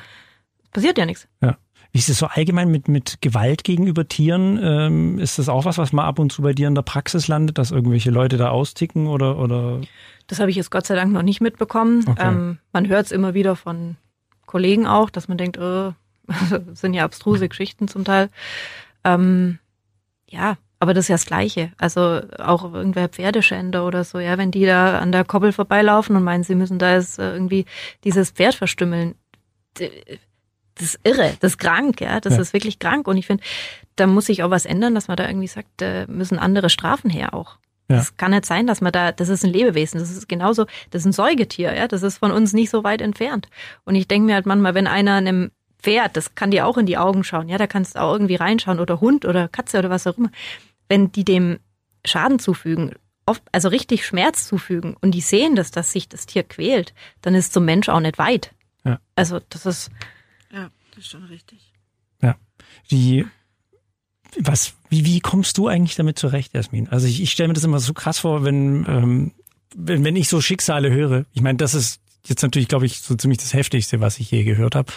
passiert ja nichts. Ja. Wie ist es so allgemein mit, mit Gewalt gegenüber Tieren? Ähm, ist das auch was, was mal ab und zu bei dir in der Praxis landet, dass irgendwelche Leute da austicken oder, oder? Das habe ich jetzt Gott sei Dank noch nicht mitbekommen. Okay. Ähm, man hört es immer wieder von Kollegen auch, dass man denkt, äh, das (laughs) sind ja abstruse Geschichten zum Teil. Ähm, ja, aber das ist ja das Gleiche. Also auch irgendwer Pferdeschänder oder so, ja, wenn die da an der Koppel vorbeilaufen und meinen, sie müssen da jetzt äh, irgendwie dieses Pferd verstümmeln. Das ist irre, das ist krank, ja. Das Ja. ist wirklich krank. Und ich finde, da muss sich auch was ändern, dass man da irgendwie sagt, da müssen andere Strafen her auch. Ja. Das kann nicht sein, dass man da, das ist ein Lebewesen, das ist genauso, das ist ein Säugetier, ja, das ist von uns nicht so weit entfernt. Und ich denke mir halt manchmal, wenn einer einem Pferd, das kann dir auch in die Augen schauen, ja, da kannst du auch irgendwie reinschauen oder Hund oder Katze oder was auch immer, wenn die dem Schaden zufügen, oft, also richtig Schmerz zufügen und die sehen das, dass sich das Tier quält, dann ist zum Mensch auch nicht weit. Ja. Also das ist, das ist schon richtig. Ja. Wie, was, wie, wie kommst du eigentlich damit zurecht, Jasmin? Also ich, ich stelle mir das immer so krass vor, wenn, ähm, wenn, wenn ich so Schicksale höre. Ich meine, das ist jetzt natürlich, glaube ich, so ziemlich das Heftigste, was ich je gehört habe.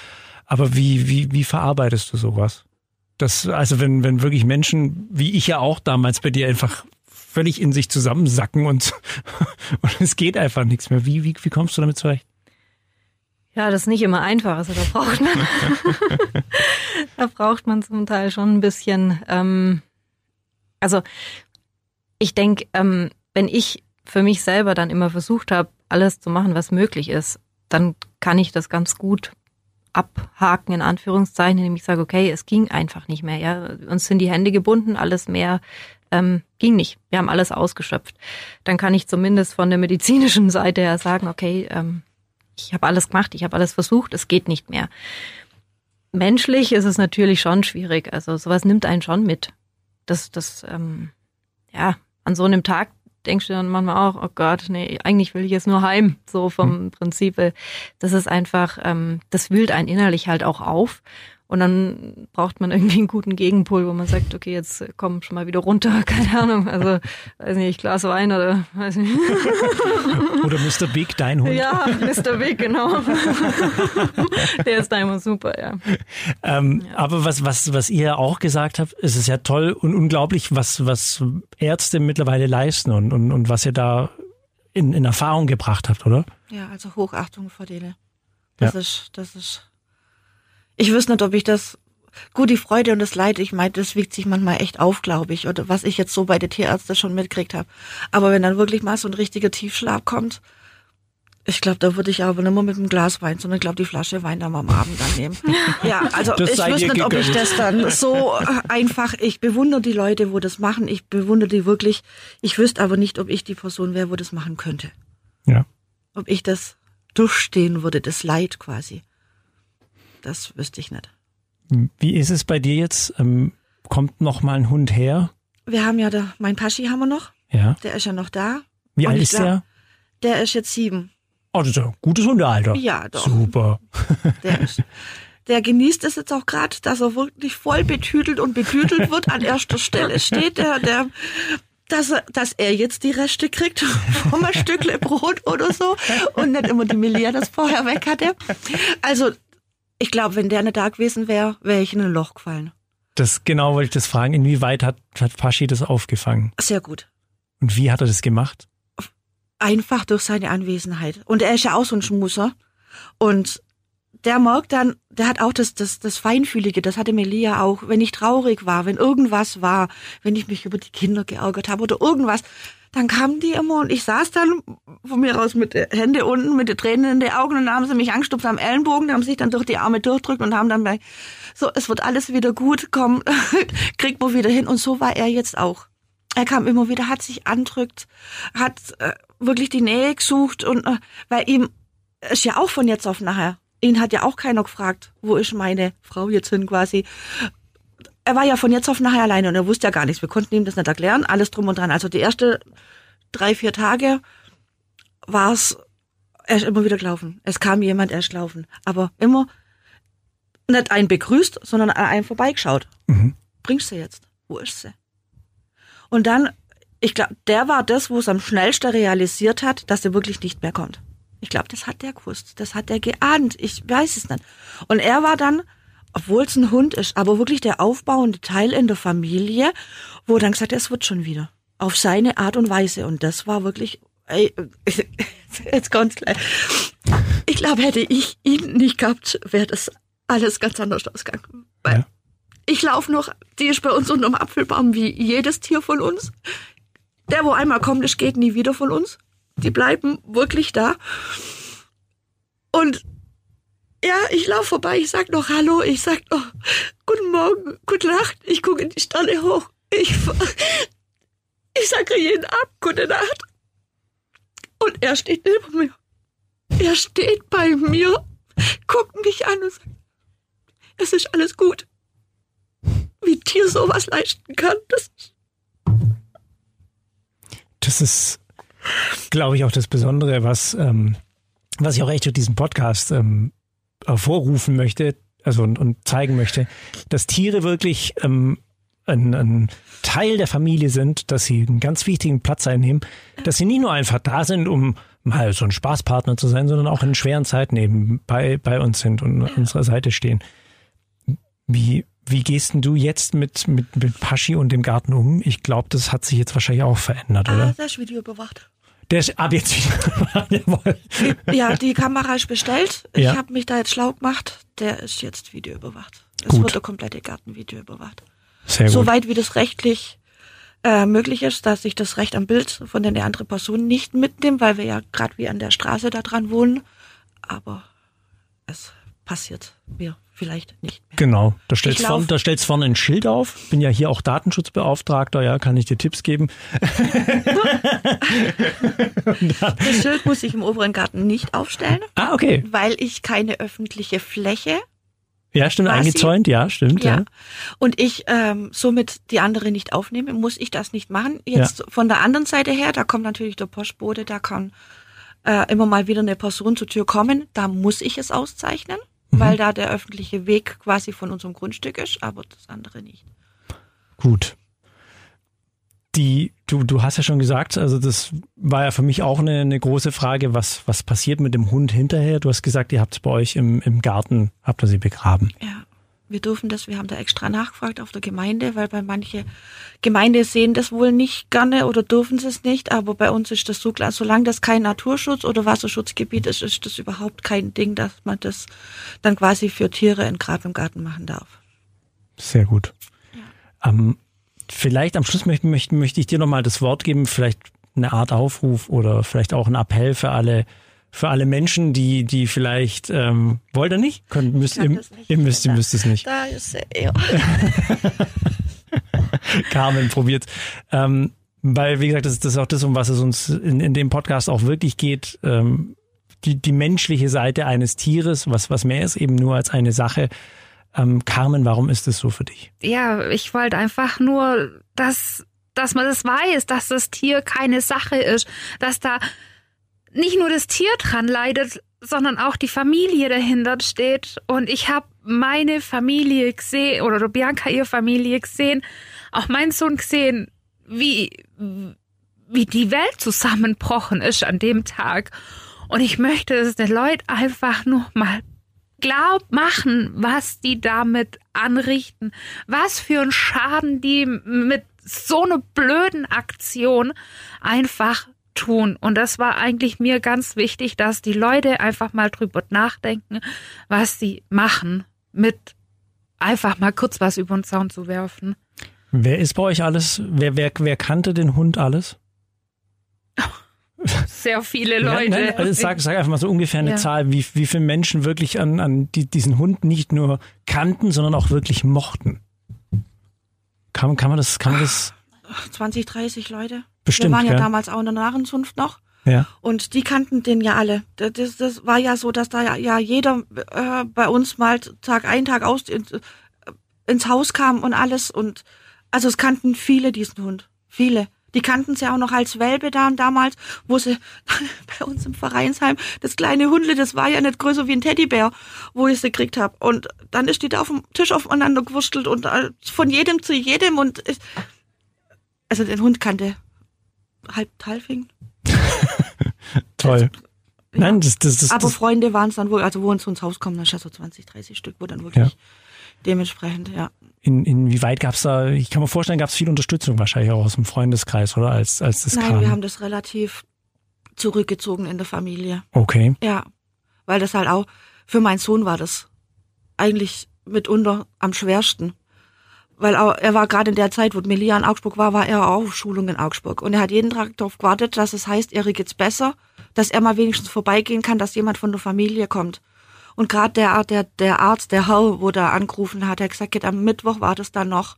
Aber wie, wie, wie verarbeitest du sowas? Das, also wenn, wenn wirklich Menschen, wie ich ja auch damals bei dir einfach völlig in sich zusammensacken und, (laughs) und es geht einfach nichts mehr. Wie, wie, wie kommst du damit zurecht? Ja, das ist nicht immer einfach. Also da braucht man, (laughs) (laughs) da braucht man zum Teil schon ein bisschen. Ähm, also ich denke, ähm, wenn ich für mich selber dann immer versucht habe, alles zu machen, was möglich ist, dann kann ich das ganz gut abhaken in Anführungszeichen, indem ich sage, okay, es ging einfach nicht mehr. Ja, uns sind die Hände gebunden, alles mehr ähm, ging nicht. Wir haben alles ausgeschöpft. Dann kann ich zumindest von der medizinischen Seite her sagen, okay, ähm, ich habe alles gemacht, ich habe alles versucht, es geht nicht mehr. Menschlich ist es natürlich schon schwierig. Also sowas nimmt einen schon mit. Das, das, ähm, ja, an so einem Tag denkst du dann manchmal auch, oh Gott, nee, eigentlich will ich jetzt nur heim, so vom Prinzip. äh, Das ist einfach, ähm, das wühlt einen innerlich halt auch auf. Und dann braucht man irgendwie einen guten Gegenpol, wo man sagt, okay, jetzt komm schon mal wieder runter, (laughs) keine Ahnung, also, weiß nicht, Glas Wein oder, weiß nicht. (laughs) Oder Mr. Big, dein Hund? Ja, Mr. Big, genau. (laughs) Der ist da immer super, ja. Ähm, Aber was, was, was ihr auch gesagt habt, ist es ja toll und unglaublich, was, was Ärzte mittlerweile leisten und, und, und was ihr da in, in Erfahrung gebracht habt, oder? Ja, also Hochachtung vor denen. Das ist, das ist. Ich wüsste nicht, ob ich das. Gut, die Freude und das Leid, ich meine, das wiegt sich manchmal echt auf, glaube ich, oder was ich jetzt so bei der Tierärzte schon mitgekriegt habe. Aber wenn dann wirklich mal so ein richtiger Tiefschlag kommt, ich glaube, da würde ich aber nicht mehr mit einem Glas Wein, sondern ich glaube, die Flasche Wein dann mal am Abend dann nehmen. (laughs) Ja, also Das ich wüsste nicht, ob ich das dann so einfach, ich bewundere die Leute, wo das machen, ich bewundere die wirklich. Ich wüsste aber nicht, ob ich die Person wäre, wo das machen könnte Ja. ob ich das durchstehen würde, das Leid quasi. Das wüsste ich nicht. Wie ist es bei dir jetzt? Ähm, kommt noch mal ein Hund her? Wir haben ja da, mein Paschi haben wir noch, Ja. der ist ja noch da. Wie alt ist der? Der ist jetzt sieben. Oh, das ist ja ein gutes Hundealter. Ja, doch. Super. (laughs) Der, ist, der genießt es jetzt auch gerade, dass er wirklich voll betütelt und betütelt wird. An erster Stelle steht der, der dass er, dass er jetzt die Reste kriegt (laughs) vom ein Stückle Brot oder so und nicht immer die das vorher weg hatte. Also, ich glaube, wenn der nicht da gewesen wäre, wäre ich in ein Loch gefallen. Das genau wollte ich das fragen. Inwieweit hat, hat Paschi das aufgefangen? Sehr gut. Und wie hat er das gemacht? einfach durch seine Anwesenheit. Und er ist ja auch so ein Schmuser. Und der merkt dann, der hat auch das, das, das Feinfühlige, das hatte Melia auch, wenn ich traurig war, wenn irgendwas war, wenn ich mich über die Kinder geärgert habe oder irgendwas, dann kamen die immer und ich saß dann von mir aus mit den Hände unten, mit den Tränen in den Augen und dann haben sie mich angestupft am Ellenbogen, haben sich dann durch die Arme durchdrückt und haben dann bei, so, es wird alles wieder gut, komm, (laughs) kriegt man wieder hin. Und so war er jetzt auch. Er kam immer wieder, hat sich andrückt, hat äh, wirklich die Nähe gesucht und äh, weil ihm ist ja auch von jetzt auf nachher. Ihn hat ja auch keiner gefragt, wo ist meine Frau jetzt hin quasi. Er war ja von jetzt auf nachher alleine und er wusste ja gar nichts. Wir konnten ihm das nicht erklären, alles drum und dran. Also die erste drei, vier Tage war es, er ist immer wieder gelaufen. Es kam jemand, er ist gelaufen. Aber immer nicht einen begrüßt, sondern an einen vorbeigeschaut. Mhm. Bringst sie jetzt? Wo ist sie? Und dann, ich glaube, der war das, wo es am schnellsten realisiert hat, dass er wirklich nicht mehr kommt. Ich glaube, das hat der gewusst. Das hat er geahnt. Ich weiß es nicht. Und er war dann, obwohl es ein Hund ist, aber wirklich der aufbauende Teil in der Familie, wo dann gesagt, es wird schon wieder. Auf seine Art und Weise. Und das war wirklich, ey, (laughs) jetzt kommt's gleich. Ich glaube, hätte ich ihn nicht gehabt, wäre das alles ganz anders ausgegangen. Weil Ja. ich laufe noch, die ist bei uns unterm Apfelbaum wie jedes Tier von uns. Der, wo einmal kommt, ist, geht nie wieder von uns. Die bleiben wirklich da. Und ja, ich laufe vorbei, ich sag noch Hallo, ich sag noch Guten Morgen, Gute Nacht, ich gucke in die Sterne hoch. Ich, ich sage jeden Abend Gute Nacht. Und er steht neben mir. Er steht bei mir, guckt mich an und sagt, es ist alles gut. Wie Tier sowas leisten kann, das ist Das ist, glaube ich, auch das Besondere, was, ähm, was ich auch echt durch diesen Podcast ähm, hervorrufen möchte, also und, und zeigen möchte, dass Tiere wirklich ähm, ein, ein Teil der Familie sind, dass sie einen ganz wichtigen Platz einnehmen, dass sie nicht nur einfach da sind, um mal so ein Spaßpartner zu sein, sondern auch in schweren Zeiten eben bei, bei uns sind und an unserer Seite stehen. Wie, wie gehst denn du jetzt mit, mit, mit Paschi und dem Garten um? Ich glaube, das hat sich jetzt wahrscheinlich auch verändert, Ah, oder? der ist Video überwacht. Der ist ab jetzt wieder. (laughs) Ja, die Kamera ist bestellt. Ich Ja. habe mich da jetzt schlau gemacht. Der ist jetzt Video überwacht. Es Gut. wird der komplette Garten Video überwacht. Sehr gut. Soweit wie das rechtlich äh, möglich ist, dass ich das Recht am Bild von der andere Person nicht mitnehme, weil wir ja gerade wie an der Straße da dran wohnen. Aber es passiert mir vielleicht nicht mehr. Genau, da stellst vorne, da stellst vorne ein Schild auf. Bin ja hier auch Datenschutzbeauftragter, ja, kann ich dir Tipps geben. (laughs) Das Schild muss ich im oberen Garten nicht aufstellen, Ah, okay. weil ich keine öffentliche Fläche Ja, stimmt, Quasi. eingezäunt, ja, stimmt, ja. Ja. Und ich ähm, somit die andere nicht aufnehme, muss ich das nicht machen. Jetzt von der anderen Seite her, da kommt natürlich der Postbote, da kann äh, immer mal wieder eine Person zur Tür kommen. Da muss ich es auszeichnen, Mhm. weil da der öffentliche Weg quasi von unserem Grundstück ist, aber das andere nicht. Gut. Die, du, du hast ja schon gesagt, also das war ja für mich auch eine, eine große Frage, was, was passiert mit dem Hund hinterher? Du hast gesagt, ihr habt es bei euch im, im Garten, habt ihr sie begraben. Ja. Wir dürfen das, wir haben da extra nachgefragt auf der Gemeinde, weil bei manche Gemeinde sehen das wohl nicht gerne oder dürfen sie es nicht, aber bei uns ist das so klar, solange das kein Naturschutz oder Wasserschutzgebiet ist, ist das überhaupt kein Ding, dass man das dann quasi für Tiere in Grab im Garten machen darf. Sehr gut. Ähm, vielleicht am Schluss möchte, möchte, möchte ich dir nochmal das Wort geben, vielleicht eine Art Aufruf oder vielleicht auch ein Appell für alle, für alle Menschen, die, die vielleicht, ähm, wollt ihr nicht? Könnt, müsst, ihr, das nicht. ihr müsst, ihr müsst es nicht. Da ist er eher. (laughs) Carmen probiert. Ähm, weil, wie gesagt, das, das ist auch das, um was es uns in, in dem Podcast auch wirklich geht. Ähm, die, die menschliche Seite eines Tieres, was, was mehr ist eben nur als eine Sache. Ähm, Carmen, warum ist es so für dich? Ja, ich wollte einfach nur, dass, dass man das weiß, dass das Tier keine Sache ist, dass da nicht nur das Tier dran leidet, sondern auch die Familie dahinter steht. Und ich habe meine Familie gesehen, oder Bianca ihre Familie gesehen, auch mein Sohn gesehen, wie, wie die Welt zusammenbrochen ist an dem Tag. Und ich möchte es den Leuten einfach nur mal glaub machen, was die damit anrichten, was für einen Schaden die mit so einer blöden Aktion einfach tun. Und das war eigentlich mir ganz wichtig, dass die Leute einfach mal drüber nachdenken, was sie machen, mit einfach mal kurz was über den Zaun zu werfen. Wer ist bei euch alles? Wer, wer, wer kannte den Hund alles? Sehr viele (laughs) Ja, Leute. nein, also sag, sag einfach mal so ungefähr eine Ja. Zahl, wie, wie viele Menschen wirklich an, an die, diesen Hund nicht nur kannten, sondern auch wirklich mochten. Kann, kann man das, kann man das 20, 30 Leute. Bestimmt, Wir waren ja gell? damals auch in der Narrenzunft noch. Ja. Und die kannten den ja alle. Das, das, war ja so, dass da ja, ja jeder äh, bei uns mal Tag ein, Tag aus in, äh, ins Haus kam und alles. Und also es kannten viele diesen Hund. Viele. Die kannten sie auch noch als Welpe da damals, wo sie (laughs) bei uns im Vereinsheim, das kleine Hundle, das war ja nicht größer wie ein Teddybär, wo ich sie gekriegt habe. Und dann ist die da auf dem Tisch aufeinander gewurstelt und äh, von jedem zu jedem und ich, also den Hund kannte halb Talfing. (laughs) Toll. Nein, das, das, das, Aber Freunde waren es dann wohl, also wo uns ins Haus kommen, dann ist ja so 20, 30 Stück, wo dann wirklich Ja. dementsprechend, ja. in, inwieweit gab es da, ich kann mir vorstellen, gab es viel Unterstützung wahrscheinlich auch aus dem Freundeskreis, oder? Als, als das Nein, kam. wir haben das relativ zurückgezogen in der Familie. okay. Ja, weil das halt auch, für meinen Sohn war das eigentlich mitunter am schwersten. Weil er war gerade in der Zeit, wo Melia in Augsburg war, war er auch auf Schulung in Augsburg. Und er hat jeden Tag darauf gewartet, dass es heißt, Erik geht's besser, dass er mal wenigstens vorbeigehen kann, dass jemand von der Familie kommt. Und gerade der, der, der Arzt, der Herr, wo da angerufen hat, der hat gesagt, geht, am Mittwoch war das dann noch.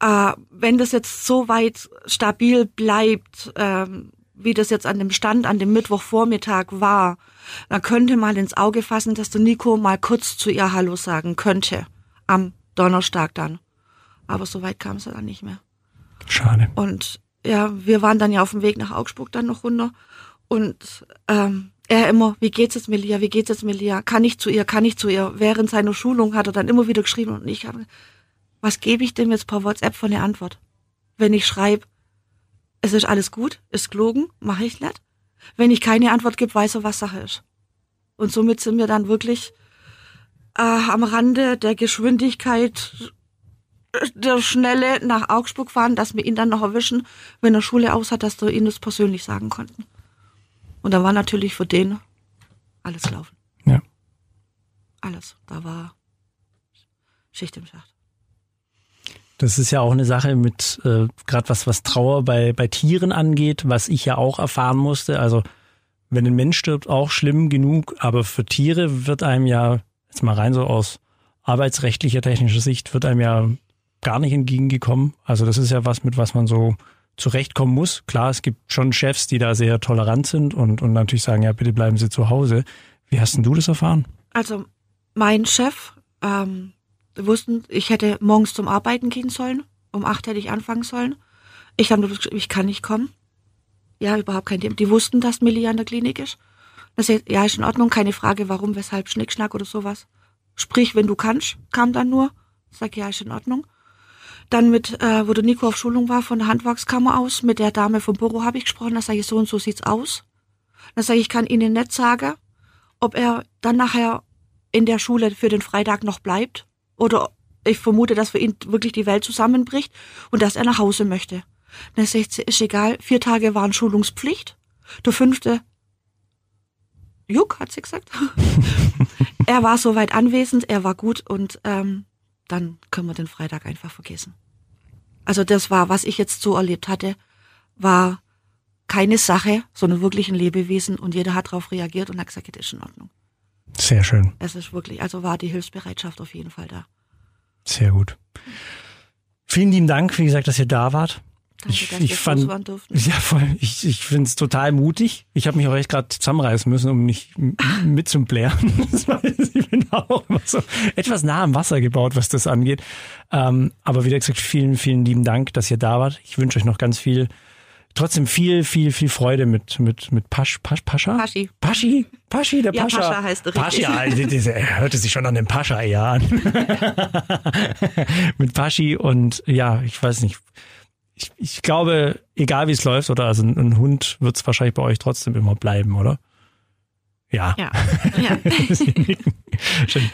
Äh, wenn das jetzt so weit stabil bleibt, ähm, wie das jetzt an dem Stand an dem Mittwochvormittag war, dann könnte mal ins Auge fassen, dass der Nico mal kurz zu ihr Hallo sagen könnte. Am Donnerstag dann. Aber so weit kam es dann nicht mehr. Schade. Und ja, wir waren dann ja auf dem Weg nach Augsburg dann noch runter. Und ähm, er immer, wie geht's jetzt Melia, wie geht's jetzt Melia? Kann ich zu ihr, kann ich zu ihr? Während seiner Schulung hat er dann immer wieder geschrieben und ich habe, was gebe ich dem jetzt per WhatsApp für eine Antwort? Wenn ich schreibe, es ist alles gut, ist gelogen, mache ich nicht. Wenn ich keine Antwort gebe, weiß er, was Sache ist. Und somit sind wir dann wirklich äh, am Rande der Geschwindigkeit der Schnelle nach Augsburg fahren, dass wir ihn dann noch erwischen, wenn er Schule aus hat, dass wir ihm das persönlich sagen konnten. Und da war natürlich für den alles laufen. Ja. Alles. Da war Schicht im Schacht. Das ist ja auch eine Sache mit, äh, gerade was, was Trauer bei, bei Tieren angeht, was ich ja auch erfahren musste. Also, wenn ein Mensch stirbt, auch schlimm genug, aber für Tiere wird einem ja, jetzt mal rein so aus arbeitsrechtlicher, technischer Sicht, wird einem ja gar nicht entgegengekommen. Also, das ist ja was, mit was man so zurechtkommen muss. Klar, es gibt schon Chefs, die da sehr tolerant sind und, und natürlich sagen, ja, bitte bleiben Sie zu Hause. Wie hast denn du das erfahren? Also mein Chef, ähm, wussten, ich hätte morgens zum Arbeiten gehen sollen. Um acht hätte ich anfangen sollen. Ich habe ich kann nicht kommen. Ja, überhaupt kein Thema. Die wussten, dass Millie an der Klinik ist. Das heißt, ja, ist in Ordnung, keine Frage, warum, weshalb, Schnickschnack oder sowas. Sprich, wenn du kannst, kam dann nur. Sag, ja, ist in Ordnung. Dann mit, äh, wo der Nico auf Schulung war, von der Handwerkskammer aus, mit der Dame vom Büro habe ich gesprochen, da sage ich, so und so sieht's aus. Dann sage ich, ich kann Ihnen nicht sagen, ob er dann nachher in der Schule für den Freitag noch bleibt oder ich vermute, dass für ihn wirklich die Welt zusammenbricht und dass er nach Hause möchte. Dann sage ich, ist egal, vier Tage waren Schulungspflicht. Der fünfte, Juck, hat sie gesagt. (laughs) er war soweit anwesend, er war gut und ähm, dann können wir den Freitag einfach vergessen. Also das war, was ich jetzt so erlebt hatte, war keine Sache, sondern wirklich ein Lebewesen und jeder hat darauf reagiert und hat gesagt, das ist in Ordnung. Sehr schön. Es ist wirklich, also war die Hilfsbereitschaft auf jeden Fall da. Sehr gut. Vielen lieben Dank, wie gesagt, dass ihr da wart. Ich- dass ich fand-. (laughs) Ja, voll. Ich, ich finde es total mutig. Ich habe mich auch echt gerade zusammenreißen müssen, um nicht mitzublären. (laughs) Ich bin auch immer so etwas nah am Wasser gebaut, was das angeht. Ähm, aber wie gesagt, vielen, vielen lieben Dank, dass ihr da wart. Ich wünsche euch noch ganz viel, trotzdem viel, viel, viel Freude mit, mit, mit Pasch, Pasch, Pascha? Paschi. Paschi? Paschi, der Ja, Pascha. Pascha heißt richtig. Pascha, er hörte sich schon an dem Pascha eher an. (laughs) mit Paschi und ja, ich weiß nicht. Ich, ich glaube, egal wie es läuft, oder also ein, ein Hund wird es wahrscheinlich bei euch trotzdem immer bleiben, oder? Ja. Ja, (laughs) ja. (laughs) Schön.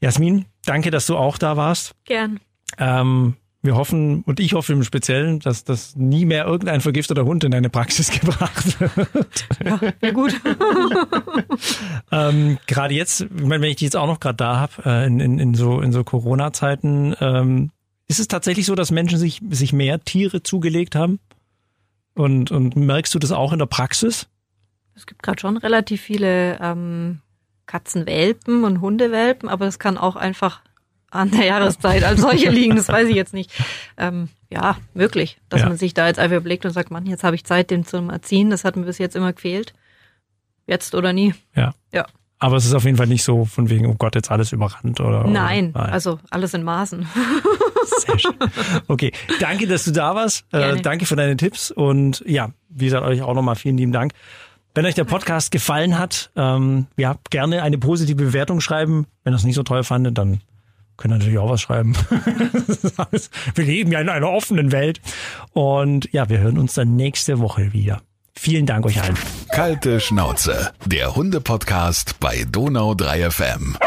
Jasmin, danke, dass du auch da warst. Gern. Ähm, wir hoffen, und ich hoffe im Speziellen, dass das nie mehr irgendein vergifteter Hund in deine Praxis (laughs) gebracht wird. Ja, gut. Ähm, gerade jetzt, ich meine, wenn ich die jetzt auch noch gerade da habe, äh, in, in, in so, in so Corona-Zeiten, ähm, ist es tatsächlich so, dass Menschen sich, sich mehr Tiere zugelegt haben? Und, und merkst du das auch in der Praxis? Es gibt gerade schon relativ viele ähm, Katzenwelpen und Hundewelpen, aber es kann auch einfach an der Jahreszeit als solche (laughs) liegen, das weiß ich jetzt nicht. Ähm, ja, möglich, dass Ja. man sich da jetzt einfach überlegt und sagt, Mann, jetzt habe ich Zeit, den zum Erziehen, das hat mir bis jetzt immer gefehlt. Jetzt oder nie. Ja. Ja. Aber es ist auf jeden Fall nicht so von wegen, oh Gott, jetzt alles überrannt oder. Nein, oder, also alles in Maßen. Sehr schön. Okay, danke, dass du da warst. Äh, danke für deine Tipps und ja, wie gesagt, euch auch nochmal vielen lieben Dank. Wenn euch der Podcast gefallen hat, ähm, ja, gerne eine positive Bewertung schreiben. Wenn ihr es nicht so toll fandet, dann können natürlich auch was schreiben. (laughs) wir leben ja in einer offenen Welt. Und ja, wir hören uns dann nächste Woche wieder. Vielen Dank euch allen. Kalte Schnauze, der Hunde-Podcast bei Donau 3 FM.